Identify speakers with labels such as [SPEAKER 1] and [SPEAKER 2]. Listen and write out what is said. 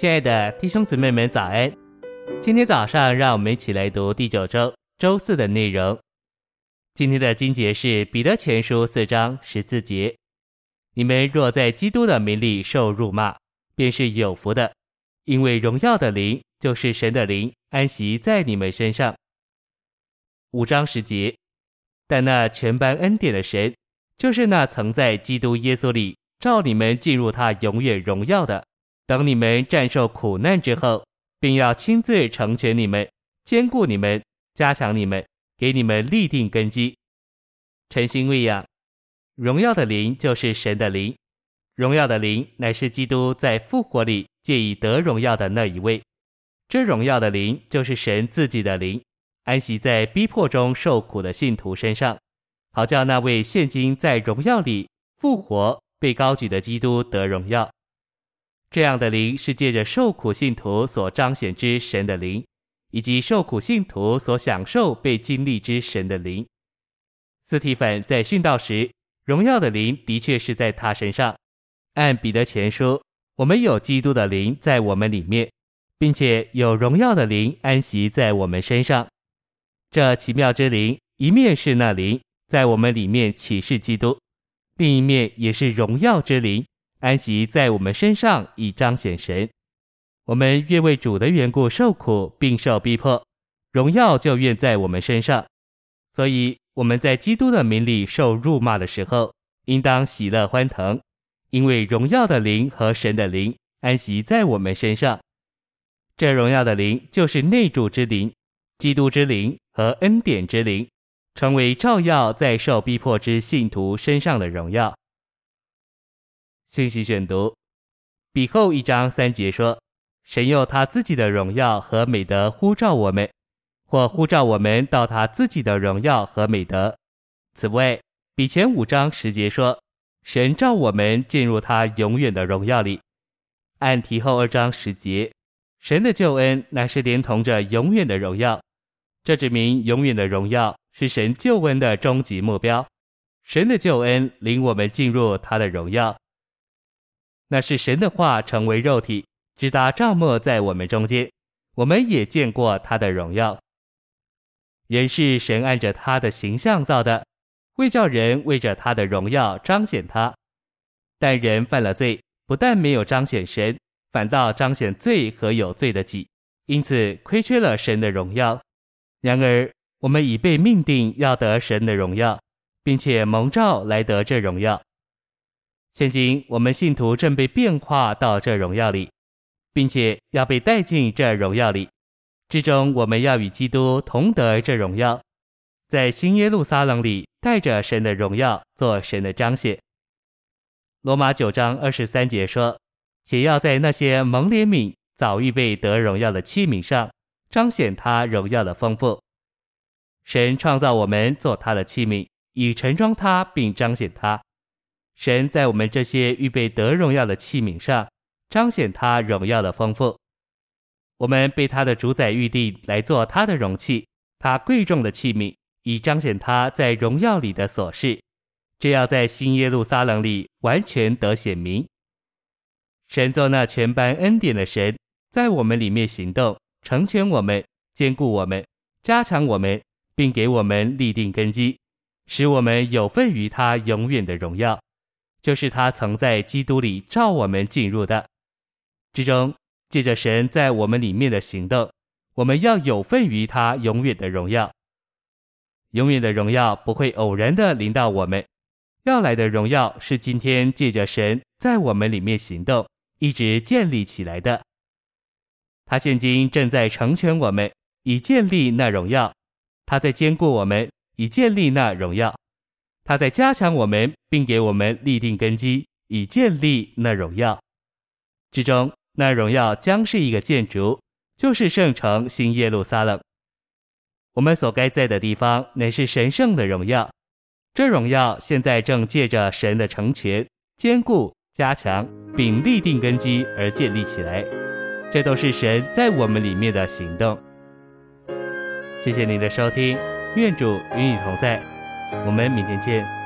[SPEAKER 1] 亲爱的弟兄姊妹们，早安！今天早上，让我们一起来读第九周周四的内容。今天的经节是彼得前书四章十四节：你们若在基督的名里受辱骂，便是有福的，因为荣耀的灵就是神的灵安息在你们身上。五章十节：但那全般恩典的神，就是那曾在基督耶稣里召你们进入他永远荣耀的。等你们战胜苦难之后，并要亲自成全你们，坚固你们，加强你们，给你们立定根基，诚心喂养。荣耀的灵就是神的灵，荣耀的灵乃是基督在复活里借以得荣耀的那一位。这荣耀的灵就是神自己的灵，安息在逼迫中受苦的信徒身上，好叫那位现今在荣耀里复活被高举的基督得荣耀。这样的灵是借着受苦信徒所彰显之神的灵，以及受苦信徒所享受被经历之神的灵。斯提芬在殉道时，荣耀的灵的确是在他身上。按彼得前书，我们有基督的灵在我们里面，并且有荣耀的灵安息在我们身上。这奇妙之灵，一面是那灵在我们里面启示基督，另一面也是荣耀之灵。安息在我们身上，以彰显神。我们愿为主的缘故受苦，并受逼迫，荣耀就愿在我们身上。所以我们在基督的名里受辱骂的时候，应当喜乐欢腾，因为荣耀的灵和神的灵安息在我们身上。这荣耀的灵就是内住之灵、基督之灵和恩典之灵，成为照耀在受逼迫之信徒身上的荣耀。信息选读，彼后一章三节说：“神用他自己的荣耀和美德呼召我们，或呼召我们到他自己的荣耀和美德。”此外，彼前五章十节说：“神召我们进入他永远的荣耀里。”按提后二章十节，神的救恩乃是连同着永远的荣耀，这指明永远的荣耀是神救恩的终极目标。神的救恩领我们进入他的荣耀。那是神的话成为肉体，直达帐幕在我们中间。我们也见过他的荣耀。人是神按着他的形象造的，为叫人为着他的荣耀彰显他。但人犯了罪，不但没有彰显神，反倒彰显罪和有罪的己，因此亏缺了神的荣耀。然而我们已被命定要得神的荣耀，并且蒙召来得这荣耀。现今我们信徒正被变化到这荣耀里，并且要被带进这荣耀里。之中我们要与基督同得这荣耀，在新耶路撒冷里带着神的荣耀做神的彰显。罗马九章二十三节说：“且要在那些蒙怜悯、早预备得荣耀的器皿上，彰显他荣耀的丰富。”神创造我们做他的器皿，以盛装他，并彰显他。神在我们这些预备得荣耀的器皿上，彰显他荣耀的丰富。我们被他的主宰预定来做他的容器，他贵重的器皿，以彰显他在荣耀里的所事。这要在新耶路撒冷里完全得显明。神做那全般恩典的神，在我们里面行动，成全我们，坚固我们，加强我们，并给我们立定根基，使我们有份于他永远的荣耀。就是他曾在基督里召我们进入的，之中借着神在我们里面的行动，我们要有份于他永远的荣耀。永远的荣耀不会偶然的临到我们，要来的荣耀是今天借着神在我们里面行动，一直建立起来的。他现今正在成全我们，以建立那荣耀；他在坚固我们，以建立那荣耀。他在加强我们，并给我们立定根基，以建立那荣耀。之中，那荣耀将是一个建筑，就是圣城新耶路撒冷。我们所该在的地方，乃是神圣的荣耀。这荣耀现在正借着神的成全、坚固、加强，并立定根基而建立起来。这都是神在我们里面的行动。谢谢您的收听，愿主与你同在。我们明天见。